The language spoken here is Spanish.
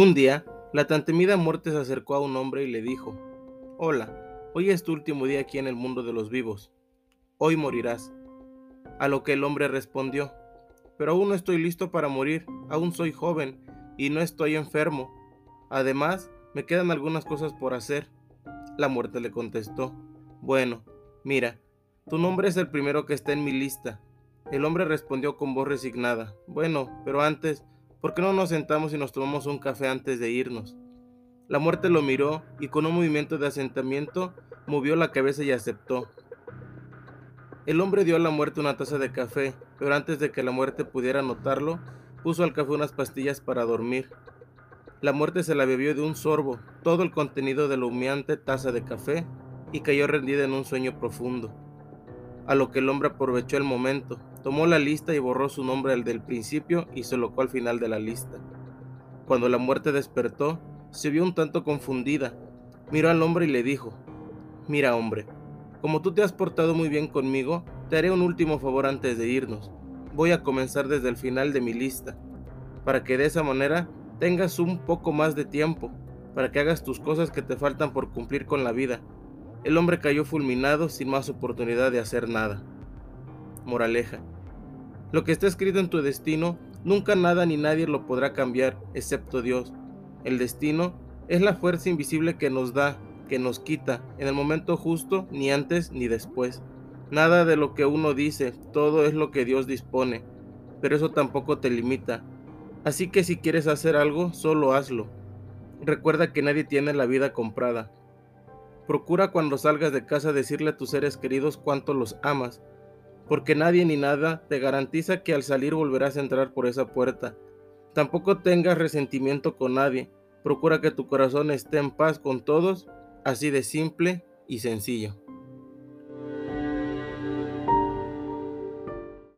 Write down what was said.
Un día, la tan temida muerte se acercó a un hombre y le dijo, Hola, hoy es tu último día aquí en el mundo de los vivos. Hoy morirás. A lo que el hombre respondió, Pero aún no estoy listo para morir, aún soy joven y no estoy enfermo. Además, me quedan algunas cosas por hacer. La muerte le contestó, Bueno, mira, tu nombre es el primero que está en mi lista. El hombre respondió con voz resignada, Bueno, pero antes, ¿Por qué no nos sentamos y nos tomamos un café antes de irnos? La muerte lo miró y con un movimiento de asentamiento movió la cabeza y aceptó. El hombre dio a la muerte una taza de café, pero antes de que la muerte pudiera notarlo, puso al café unas pastillas para dormir. La muerte se la bebió de un sorbo, todo el contenido de la humeante taza de café, y cayó rendida en un sueño profundo. A lo que el hombre aprovechó el momento, Tomó la lista y borró su nombre al del principio y se colocó al final de la lista. Cuando la muerte despertó, se vio un tanto confundida. Miró al hombre y le dijo, Mira hombre, como tú te has portado muy bien conmigo, te haré un último favor antes de irnos. Voy a comenzar desde el final de mi lista, para que de esa manera tengas un poco más de tiempo, para que hagas tus cosas que te faltan por cumplir con la vida. El hombre cayó fulminado sin más oportunidad de hacer nada. Moraleja. Lo que está escrito en tu destino, nunca nada ni nadie lo podrá cambiar, excepto Dios. El destino es la fuerza invisible que nos da, que nos quita, en el momento justo, ni antes ni después. Nada de lo que uno dice, todo es lo que Dios dispone, pero eso tampoco te limita. Así que si quieres hacer algo, solo hazlo. Recuerda que nadie tiene la vida comprada. Procura cuando salgas de casa decirle a tus seres queridos cuánto los amas, porque nadie ni nada te garantiza que al salir volverás a entrar por esa puerta. Tampoco tengas resentimiento con nadie. Procura que tu corazón esté en paz con todos, así de simple y sencillo.